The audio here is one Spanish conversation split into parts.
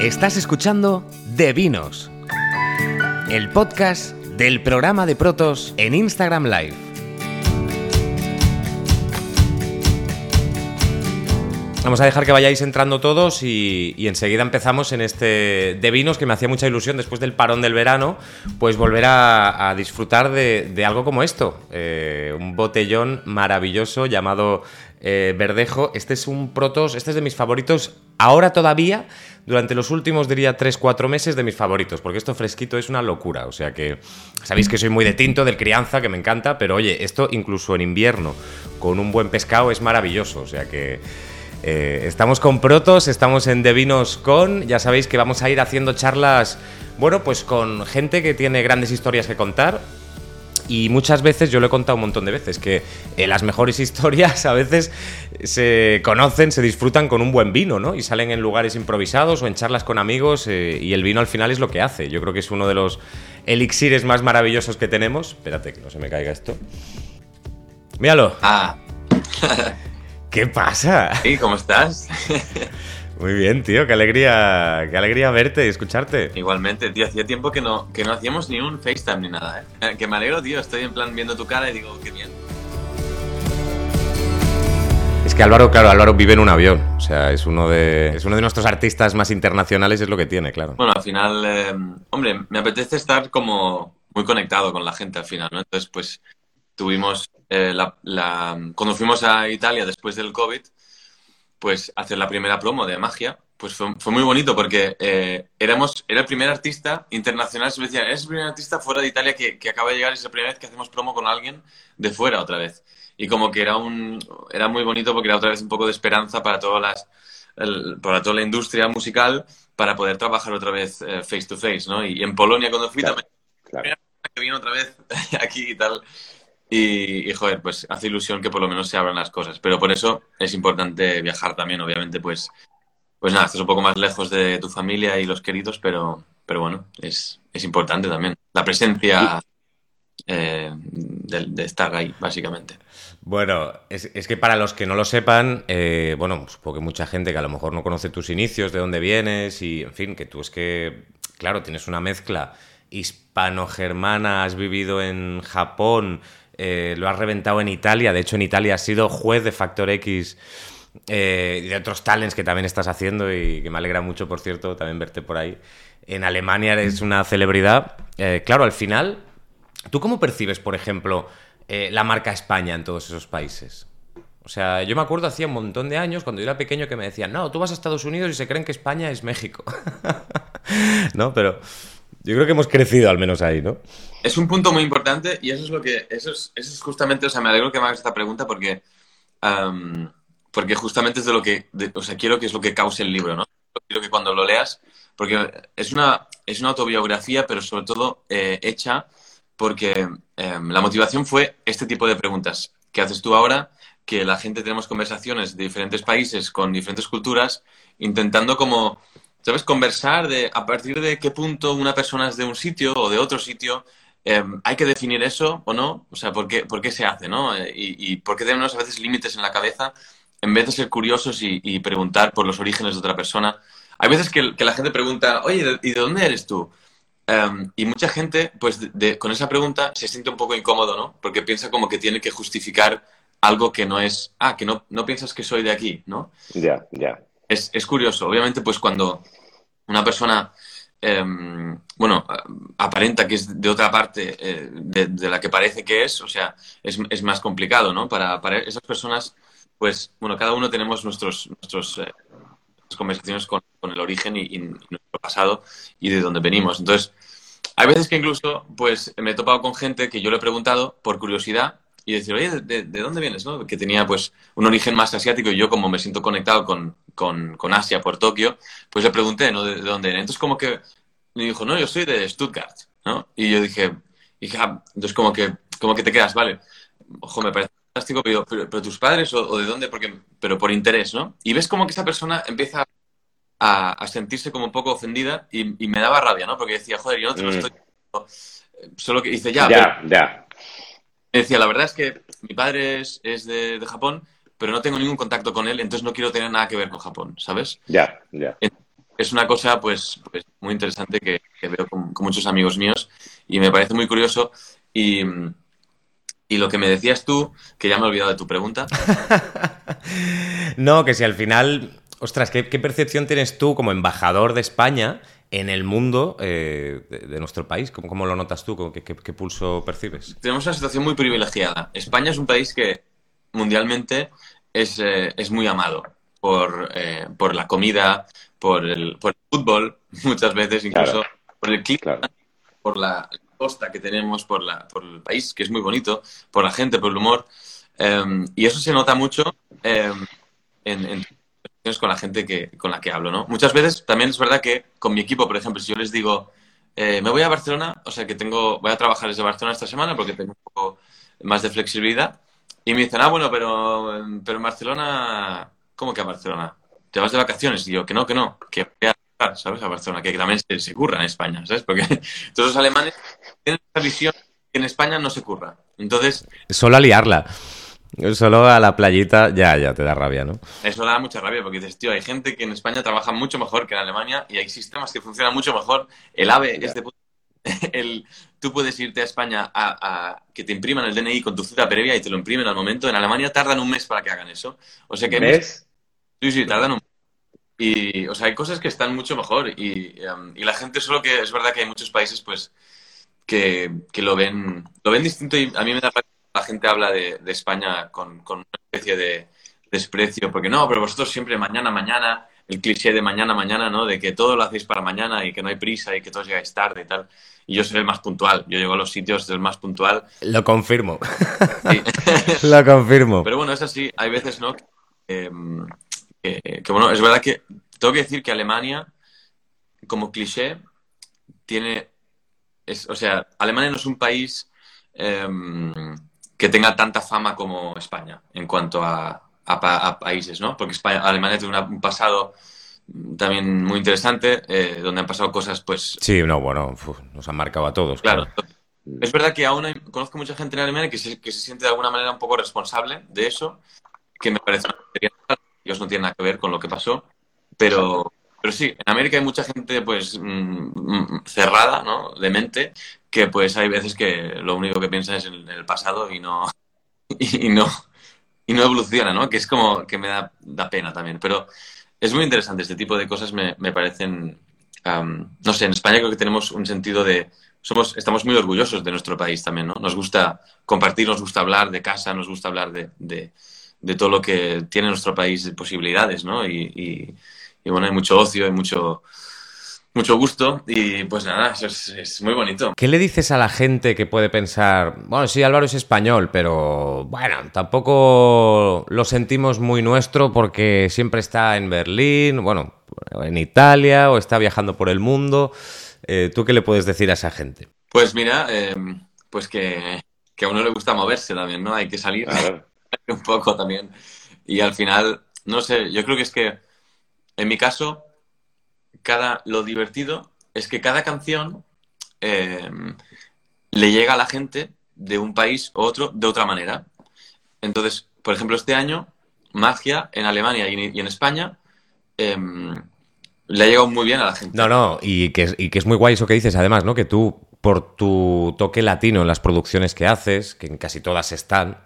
Estás escuchando De Vinos, el podcast del programa de Protos en Instagram Live. Vamos a dejar que vayáis entrando todos y, enseguida empezamos en este de vinos que me hacía mucha ilusión después del parón del verano, pues volver a, disfrutar de, de algo como esto. Eh, un botellón maravilloso llamado eh, Verdejo. Este es un Protos, este es de mis favoritos ahora todavía, durante los últimos, diría, 3-4 meses de mis favoritos, porque esto fresquito es una locura. O sea que sabéis que soy muy de tinto, del crianza, que me encanta, pero oye, esto incluso en invierno, con un buen pescado, es maravilloso. O sea que... Eh, estamos con Protos, estamos en De Vinos con, ya sabéis que vamos a ir haciendo charlas, bueno, pues con gente que tiene grandes historias que contar. Y muchas veces, yo lo he contado un montón de veces, que eh, las mejores historias a veces se conocen, se disfrutan con un buen vino, ¿no? Y salen en lugares improvisados o en charlas con amigos eh, y el vino al final es lo que hace. Yo creo que es uno de los elixires más maravillosos que tenemos. Espérate, que no se me caiga esto. Míralo. Ah. ¿Qué pasa? Sí, ¿cómo estás? Muy bien, tío, qué alegría, qué alegría verte y escucharte. Igualmente, tío, hacía tiempo que no, que no hacíamos ni un FaceTime ni nada, ¿eh? Que me alegro, tío, estoy en plan viendo tu cara y digo, qué bien. Es que Álvaro, claro, Álvaro vive en un avión. O sea, es uno de, es uno de nuestros artistas más internacionales, es lo que tiene, claro. Bueno, al final, eh, hombre, me apetece estar como muy conectado con la gente al final, ¿no? Entonces, pues tuvimos eh, la, la- cuando fuimos a Italia después del COVID, pues hacer la primera promo de magia, pues fue, fue muy bonito porque eh, éramos, era el primer artista internacional, se me decía, es el primer artista fuera de Italia que, que acaba de llegar, es la primera vez que hacemos promo con alguien de fuera otra vez. Y como que era un, era muy bonito porque era otra vez un poco de esperanza para todas las, el- para toda la industria musical para poder trabajar otra vez eh, face to face, ¿no? Y, en Polonia cuando fui Claro, también claro. que viene otra vez aquí y tal. Y, y, joder, pues hace ilusión que por lo menos se abran las cosas. Pero por eso es importante viajar también, obviamente, pues, pues nada, estás un poco más lejos de tu familia y los queridos, pero, pero bueno, es, es importante también. La presencia eh, de, de estar ahí, básicamente. Bueno, es, es que para los que no lo sepan, eh, bueno, supongo que mucha gente que a lo mejor no conoce tus inicios, de dónde vienes y, en fin, que tú es que, claro, tienes una mezcla hispano-germana, has vivido en Japón, eh, lo has reventado en Italia, de hecho en Italia has sido juez de Factor X eh, y de otros talents que también estás haciendo y que me alegra mucho, por cierto, también verte por ahí. En Alemania eres una celebridad. Eh, claro, al final, ¿tú cómo percibes, por ejemplo, la marca España en todos esos países? O sea, yo me acuerdo hacía un montón de años, cuando yo era pequeño, que me decían, no, tú vas a Estados Unidos y se creen que España es México. ¿No? Pero yo creo que hemos crecido al menos ahí, ¿no? Es un punto muy importante y eso es lo que, eso es, eso es justamente, o sea, me alegro que me hagas esta pregunta porque, porque justamente es de lo que, o sea, quiero que es lo que cause el libro, ¿no? Quiero que cuando lo leas, porque es una, es una autobiografía, pero sobre todo eh, hecha porque em, la motivación fue este tipo de preguntas que haces tú ahora, que la gente tenemos conversaciones de diferentes países con diferentes culturas, intentando como, ¿sabes? Conversar de a partir de qué punto una persona es de un sitio o de otro sitio. em, ¿Hay que definir eso o no? O sea, ¿por qué, por qué se hace, no? Eh, Y, y por qué tenemos a veces límites en la cabeza en vez de ser curiosos y, preguntar por los orígenes de otra persona? Hay veces que, que la gente pregunta, oye, ¿de- ¿y de dónde eres tú? Em, y mucha gente, pues, con esa pregunta se siente un poco incómodo, ¿no? Porque piensa como que tiene que justificar algo que no es, ah, que no, no piensas que soy de aquí, ¿no? Ya, ya. Es, es curioso. Obviamente, pues cuando una persona, em, bueno, aparenta que es de otra parte eh, de, de la que parece que es, o sea, es, es más complicado, ¿no? Para, para esas personas, pues, bueno, cada uno tenemos nuestros, nuestros eh, conversaciones con, con el origen y, y nuestro pasado y de dónde venimos. Entonces, hay veces que incluso, pues, me he topado con gente que yo le he preguntado por curiosidad y decir, oye, ¿de, de- de dónde vienes? ¿no? Que tenía, pues, un origen más asiático y yo, como me siento conectado con, con, con Asia por Tokio, pues le pregunté, ¿no? ¿De, de dónde era? Entonces, como que me dijo, no, yo soy de Stuttgart, ¿no? Y yo dije, dije "Ah", entonces como que, como que te quedas, vale, ojo, me parece fantástico, pero, pero, pero tus padres o, o de dónde, porque, pero por interés, ¿no? Y ves como que esa persona empieza a, a sentirse como un poco ofendida y, y me daba rabia, ¿no? Porque decía, joder, yo no te lo Mm. estoy... Solo que dice, ya, Ya, ya. Me decía, la verdad es que mi padre es, es de, de Japón, pero no tengo ningún contacto con él, entonces no quiero tener nada que ver con Japón, ¿sabes? Ya, ya. es una cosa pues, pues muy interesante que, veo con, muchos amigos míos y me parece muy curioso. Y, y lo que me decías tú, que ya me he olvidado de tu pregunta. no, que si al final, ostras, ¿qué, percepción tienes tú como embajador de España en el mundo eh, de, nuestro país? ¿Cómo, ¿Cómo, lo notas tú? ¿Qué, qué, pulso percibes? Tenemos una situación muy privilegiada. España es un país que mundialmente es, eh, es muy amado por, eh, por la comida, por el, por el, fútbol, muchas veces incluso por el clima, por la costa que tenemos, por, la, por el país, que es muy bonito, por la gente, por el humor. Em, y eso se nota mucho em, en, en con la gente que, con la que hablo, ¿no? Muchas veces también es verdad que con mi equipo, por ejemplo, si yo les digo, eh, me voy a Barcelona, o sea que tengo, voy a trabajar desde Barcelona esta semana porque tengo un poco más de flexibilidad, y me dicen, ah, bueno, pero, pero en Barcelona ¿cómo que a Barcelona? ¿Te vas de vacaciones? Y yo, que no, que no, que voy a ¿sabes? A Barcelona, que también se, curra en España, ¿sabes? Porque todos los alemanes tienen esa visión que en España no se curra. Entonces... Solo a liarla. Solo a la playita, ya, ya, te da rabia, ¿no? Eso da mucha rabia porque dices, tío, hay gente que en España trabaja mucho mejor que en Alemania y hay sistemas que funcionan mucho mejor. El AVE es de el, tú puedes irte a España a, que te impriman el DNI con tu cita previa y te lo imprimen al momento. En Alemania tardan un mes para que hagan eso. O sea que... ¿Mes? Sí, sí, tardan un y, o sea, hay cosas que están mucho mejor y, um, y, la gente solo que es verdad que hay muchos países pues que, que, lo ven lo ven distinto y a mí me da que la gente habla de, de España con, con, una especie de desprecio porque no, pero vosotros siempre mañana, mañana, el cliché de mañana, mañana, ¿no? De que todo lo hacéis para mañana y que no hay prisa y que todos llegáis tarde y tal. Y yo soy el más puntual, yo llego a los sitios del más puntual. Lo confirmo. lo confirmo. Pero bueno, es así, hay veces, ¿no? Em, que, bueno, es verdad que tengo que decir que Alemania, como cliché, tiene. o sea, Alemania no es un país em, que tenga tanta fama como España en cuanto a, países, ¿no? Porque Alemania tiene un pasado también muy interesante, eh, donde han pasado cosas, pues... Sí, no, bueno, nos han marcado a todos. Claro. Es verdad que aún conozco mucha gente en Alemania que se, que se siente de alguna manera un poco responsable de eso, que me parece una ellos no tienen nada que ver con lo que pasó, pero, pero sí, en América hay mucha gente pues mm, mm, cerrada, ¿no? De mente, que pues hay veces que lo único que piensa es en el pasado y no, y no, y no evoluciona, ¿no? Que es como que me da, da pena también, pero es muy interesante, este tipo de cosas me, me parecen, no sé, en España creo que tenemos un sentido de, somos, estamos muy orgullosos de nuestro país también, ¿no? Nos gusta compartir, nos gusta hablar de casa, nos gusta hablar de, de todo lo que tiene nuestro país de posibilidades, ¿no? Y, bueno, hay mucho ocio, hay mucho, mucho gusto y pues nada, eso es, muy bonito. ¿Qué le dices a la gente que puede pensar, bueno, sí, Álvaro es español, pero bueno, tampoco lo sentimos muy nuestro porque siempre está en Berlín, bueno, en Italia o está viajando por el mundo? Eh, ¿Tú qué le puedes decir a esa gente? Pues mira, eh, pues que, a uno le gusta moverse también, ¿no? Hay que salir. un poco también. Y al final, no sé, yo creo que es que, en mi caso, cada, lo divertido es que cada canción em, le llega a la gente de un país u otro de otra manera. Entonces, por ejemplo, este año, Magia en Alemania y en España em, le ha llegado muy bien a la gente. No, no, y que, y que es muy guay eso que dices, además, ¿no? Que tú, por tu toque latino en las producciones que haces, que en casi todas están,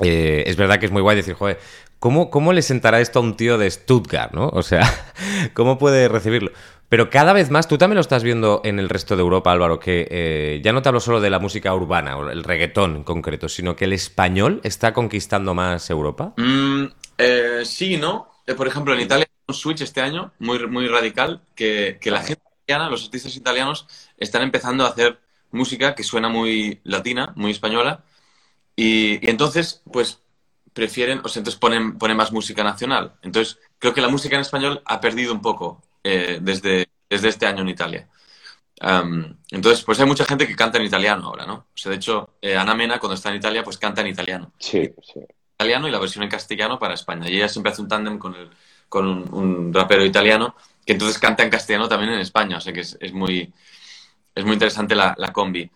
eh, es verdad que es muy guay decir, joder, ¿cómo, ¿cómo le sentará esto a un tío de Stuttgart, no? O sea, ¿cómo puede recibirlo? Pero cada vez más, tú también lo estás viendo en el resto de Europa, Álvaro, que eh, ya no te hablo solo de la música urbana o el reggaetón en concreto, sino que el español está conquistando más Europa. Mm, eh, sí, ¿no? por ejemplo, en Italia un switch este año muy, muy radical que, que la gente italiana, los artistas italianos, están empezando a hacer música que suena muy latina, muy española, y, entonces, pues prefieren, o sea, entonces ponen, ponen más música nacional. Entonces, creo que la música en español ha perdido un poco eh, desde, desde este año en Italia. entonces, pues hay mucha gente que canta en italiano ahora, ¿no? O sea, de hecho, eh, Ana Mena, cuando está en Italia, pues canta en italiano. Sí, sí. Italiano y la versión en castellano para España. Y ella siempre hace un tándem con, el, con un, rapero italiano que entonces canta en castellano también en España. O sea que es, es muy, es muy interesante la, la combi.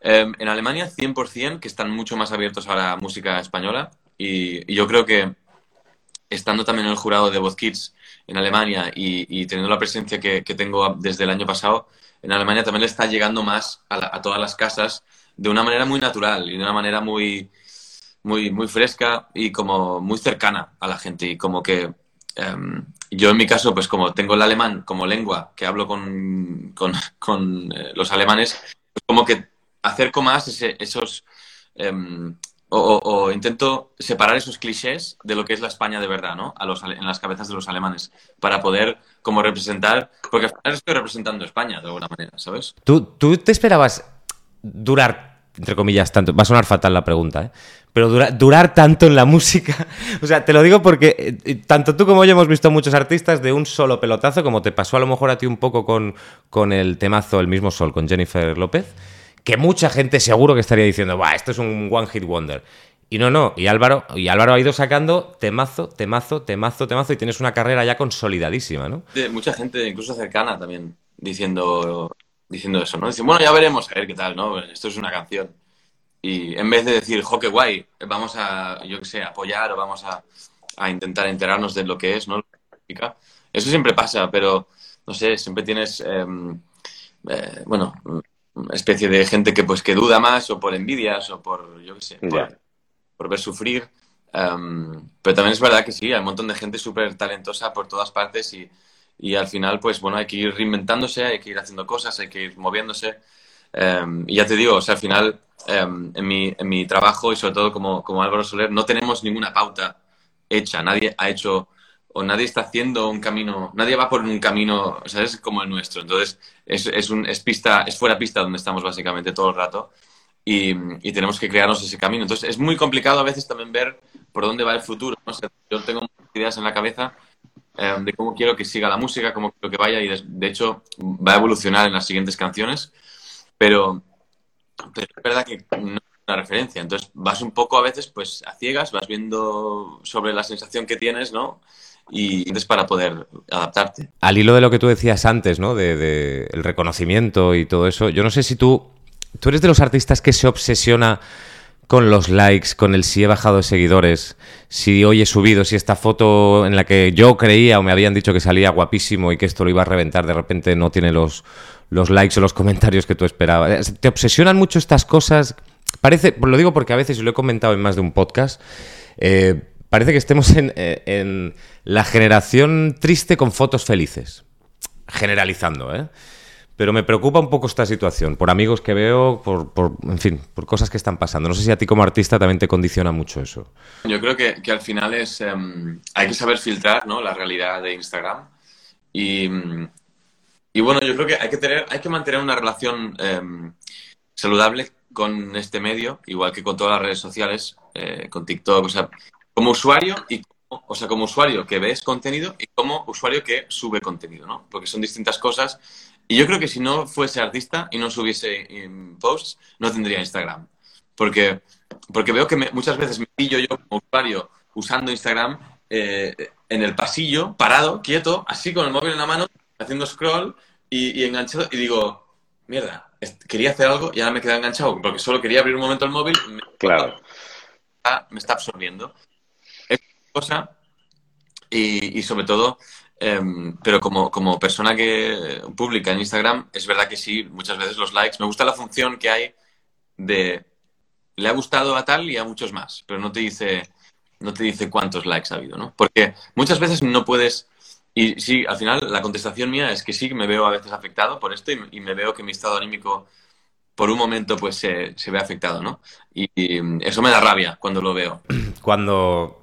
Em, en Alemania, 100%, que están mucho más abiertos a la música española. Y, yo creo que, estando también en el jurado de Voz Kids en Alemania y, teniendo la presencia que, tengo desde el año pasado, en Alemania también le está llegando más a, todas las casas de una manera muy natural y de una manera muy, muy, muy fresca y como muy cercana a la gente. Y como que em, yo en mi caso, pues como tengo el alemán como lengua, que hablo con, con, eh, los alemanes, pues como que acerco más esos... Em, o, intento separar esos clichés de lo que es la España de verdad, ¿no? A los, en las cabezas de los alemanes, para poder como representar, porque al final estoy representando España de alguna manera, ¿sabes? ¿Tú, tú te esperabas durar, entre comillas, tanto, va a sonar fatal la pregunta, ¿eh? Pero durar tanto en la música, o sea, te lo digo porque eh, tanto tú como yo hemos visto muchos artistas de un solo pelotazo, como te pasó a lo mejor a ti un poco con, con el temazo El mismo sol, con Jennifer López que mucha gente seguro que estaría diciendo, va, esto es un one hit wonder. Y no, no, y Álvaro, y Álvaro ha ido sacando temazo, temazo, temazo, temazo, y tienes una carrera ya consolidadísima, ¿no? Mucha gente, incluso cercana también, diciendo, diciendo eso, ¿no? Dicen, bueno, ya veremos, a ver qué tal, ¿no? Esto es una canción. Y en vez de decir, jo, qué guay, vamos a, yo qué sé, apoyar o vamos a, a intentar enterarnos de lo que es, ¿no? Eso siempre pasa, pero, no sé, siempre tienes, em, eh, bueno, especie de gente que pues que duda más o por envidias o por, yo qué sé, por, ver sufrir. Em, pero también es verdad que sí, hay un montón de gente súper talentosa por todas partes y, y, al final, pues bueno, hay que ir reinventándose, hay que ir haciendo cosas, hay que ir moviéndose. Em, y ya te digo, o sea, al final, em, en, mi, en mi trabajo y sobre todo como, como Álvaro Soler, no tenemos ninguna pauta hecha, nadie ha hecho o nadie está haciendo un camino, nadie va por un camino, ¿sabes? Como el nuestro. Entonces, es, es, un, es pista, es fuera pista donde estamos básicamente todo el rato y, y, tenemos que crearnos ese camino. Entonces, es muy complicado a veces también ver por dónde va el futuro. yo tengo muchas ideas en la cabeza eh, de cómo quiero que siga la música, cómo quiero que vaya y de, hecho va a evolucionar en las siguientes canciones, pero, pero es verdad que no es una referencia. Entonces, vas un poco a veces pues a ciegas, vas viendo sobre la sensación que tienes, ¿no? Y es para poder adaptarte. Al hilo de lo que tú decías antes, ¿no? De, el reconocimiento y todo eso, yo no sé si tú, tú eres de los artistas que se obsesiona con los likes, con el si he bajado de seguidores, si hoy he subido, si esta foto en la que yo creía o me habían dicho que salía guapísimo y que esto lo iba a reventar, de repente no tiene los, los likes o los comentarios que tú esperabas. ¿Te obsesionan mucho estas cosas? Parece, lo digo porque a veces, lo he comentado en más de un podcast, eh, parece que estemos eh, en, la generación triste con fotos felices. Generalizando, ¿eh? Pero me preocupa un poco esta situación, por amigos que veo, por, en fin, por cosas que están pasando. No sé si a ti como artista también te condiciona mucho eso. Yo creo que, al final es em, hay que saber filtrar ¿no? la realidad de Instagram. Y, y, bueno, yo creo que hay que, tener, hay que mantener una relación em, saludable con este medio, igual que con todas las redes sociales, eh, con TikTok. O sea, como usuario y o sea, como usuario que ves contenido y como usuario que sube contenido, ¿no? Porque son distintas cosas. Y yo creo que si no fuese artista y no subiese posts, no tendría Instagram. Porque, porque veo que muchas veces me pillo yo como usuario usando Instagram eh, en el pasillo, parado, quieto, así con el móvil en la mano, haciendo scroll y, enganchado. Y digo, mierda, quería hacer algo y ahora me queda enganchado porque solo quería abrir un momento el móvil. claro. me está absorbiendo cosa y, sobre todo, em, pero como, como persona que publica en Instagram, es verdad que sí, muchas veces los likes, me gusta la función que hay de le ha gustado a tal y a muchos más, pero no te dice, no te dice cuántos likes ha habido, ¿no? Porque muchas veces no puedes, y sí, al final la contestación mía es que sí, me veo a veces afectado por esto y, me veo que mi estado anímico por un momento pues se, ve afectado, ¿no? y, eso me da rabia cuando lo veo. Cuando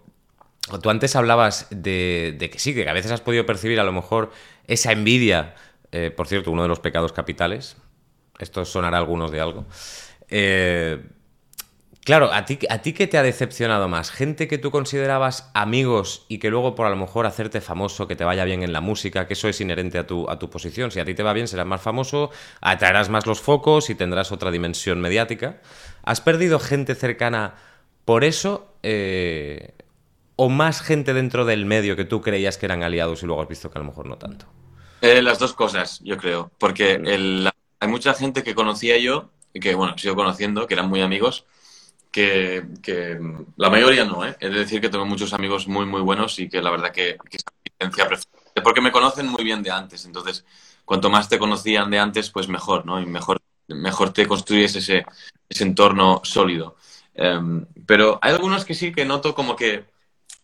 Tú antes hablabas de, que sí, que a veces has podido percibir a lo mejor esa envidia, eh, por cierto, uno de los pecados capitales. Esto sonará algunos de algo. Eh, claro, ¿a ti, ¿a ti qué te ha decepcionado más? ¿Gente que tú considerabas amigos y que luego por a lo mejor hacerte famoso, que te vaya bien en la música, que eso es inherente a tu, a tu posición? Si a ti te va bien, serás más famoso, atraerás más los focos y tendrás otra dimensión mediática. ¿Has perdido gente cercana por eso? Eh, o más gente dentro del medio que tú creías que eran aliados y luego has visto que a lo mejor no tanto? Eh, las dos cosas, yo creo, porque mm. hay mucha gente que conocía yo y que, bueno, sigo conociendo, que eran muy amigos, que, la mayoría no, ¿eh? Es decir, que tengo muchos amigos muy, muy buenos y que la verdad que, que esa porque me conocen muy bien de antes. Entonces, cuanto más te conocían de antes, pues mejor, ¿no? Y mejor, mejor te construyes ese, ese entorno sólido. Em, pero hay algunos que sí que noto como que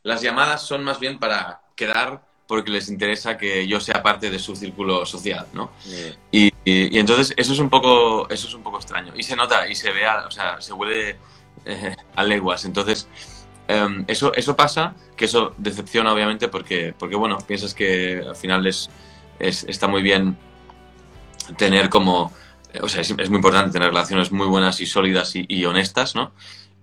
las llamadas son más bien para quedar porque les interesa que yo sea parte de su círculo social, ¿no? Y, y, entonces eso es un poco eso es un poco extraño y se nota y se ve, o sea, se huele eh, a leguas. Entonces em, eso eso pasa, que eso decepciona obviamente porque porque bueno piensas que al final es, es está muy bien tener como o sea, es, es, muy importante tener relaciones muy buenas y sólidas y, y honestas, ¿no?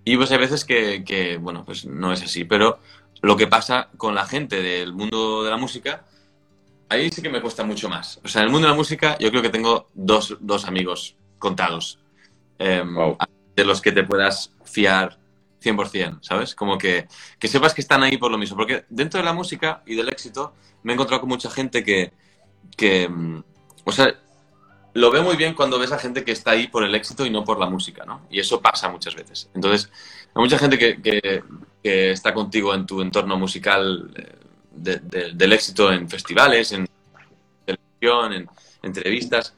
Y pues hay veces que, que, bueno, pues no es así, pero lo que pasa con la gente del mundo de la música, ahí sí que me cuesta mucho más. O sea, en el mundo de la música yo creo que tengo dos, dos amigos contados, eh, wow. de los que te puedas fiar 100%, ¿sabes? Como que, que sepas que están ahí por lo mismo. Porque dentro de la música y del éxito me he encontrado con mucha gente que, que mm, o sea, lo veo muy bien cuando ves a gente que está ahí por el éxito y no por la música, ¿no? Y eso pasa muchas veces. Entonces, hay mucha gente que, que, que está contigo en tu entorno musical eh, de, de, del éxito en festivales, en televisión, en entrevistas.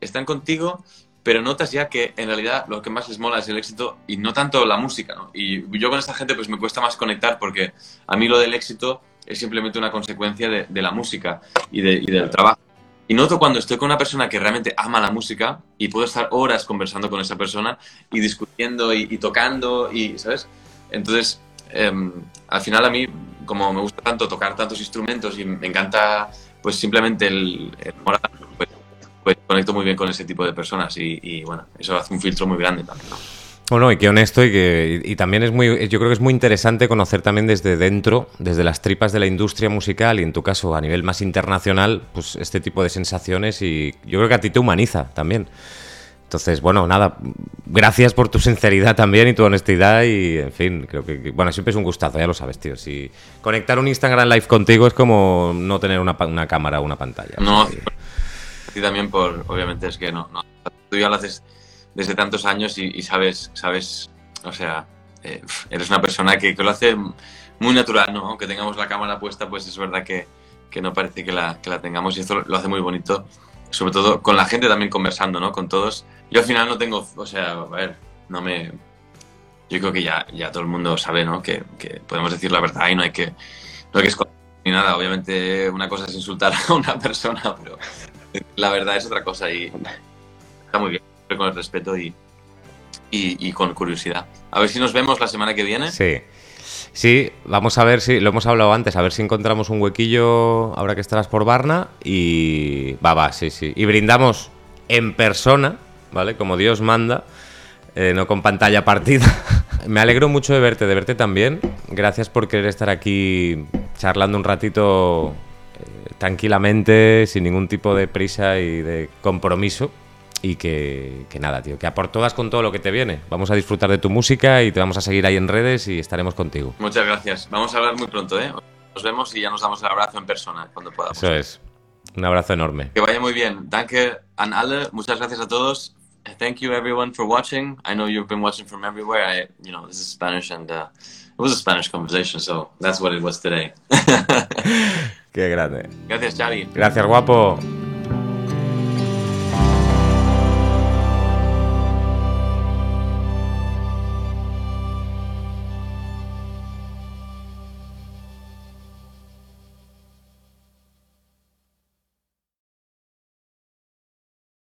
Están contigo, pero notas ya que en realidad lo que más les mola es el éxito y no tanto la música. Y yo con esta gente pues me cuesta más conectar porque a mí lo del éxito es simplemente una consecuencia de, la música y del trabajo. Y noto cuando estoy con una persona que realmente ama la música y puedo estar horas conversando con esa persona y discutiendo y, y tocando y, ¿sabes? Entonces, eh, al final a mí, como me gusta tanto tocar tantos instrumentos y me encanta pues simplemente el, el moral, pues, pues, conecto muy bien con ese tipo de personas y, bueno, eso hace un filtro muy grande también, ¿no? Bueno, y qué honesto y que y, también es muy, yo creo que es muy interesante conocer también desde dentro, desde las tripas de la industria musical y en tu caso a nivel más internacional, pues este tipo de sensaciones y yo creo que a ti te humaniza también. Entonces, bueno, nada, gracias por tu sinceridad también y tu honestidad y, en fin, creo que, bueno, siempre es un gustazo, ya lo sabes, tío. Si conectar un Instagram Live contigo es como no tener una, una cámara o una pantalla. No, o sea, y también por, obviamente es que no, no, tú ya lo haces desde tantos años y, y sabes, sabes, o sea, eh, eres una persona que, que, lo hace muy natural, ¿no? Aunque tengamos la cámara puesta, pues es verdad que, que no parece que la, que la, tengamos y esto lo hace muy bonito, sobre todo con la gente también conversando, ¿no? Con todos. Yo al final no tengo, o sea, a ver, no me... Yo creo que ya, ya todo el mundo sabe, ¿no? Que, que podemos decir la verdad y no hay que, no hay que esconder ni nada. Obviamente una cosa es insultar a una persona, pero la verdad es otra cosa y está muy bien con el respeto y, y, y, con curiosidad. A ver si nos vemos la semana que viene. Sí. Sí, vamos a ver si, lo hemos hablado antes, a ver si encontramos un huequillo ahora que estarás por Barna y va, va, sí, sí. Y brindamos en persona, ¿vale? Como Dios manda, eh, no con pantalla partida. Me alegro mucho de verte, de verte también. Gracias por querer estar aquí charlando un ratito eh, tranquilamente, sin ningún tipo de prisa y de compromiso y que, que, nada, tío, que a por todas con todo lo que te viene. Vamos a disfrutar de tu música y te vamos a seguir ahí en redes y estaremos contigo. Muchas gracias. Vamos a hablar muy pronto, ¿eh? Nos vemos y ya nos damos el abrazo en persona cuando podamos. Eso es. Un abrazo enorme. Que vaya muy bien. Danke an alle. Muchas gracias a todos. Thank you everyone for watching. I know you've been watching from everywhere. I, you know, this is Spanish and uh, it was a Spanish conversation, so that's what it was today. Qué grande. Gracias, Xavi. Gracias, guapo.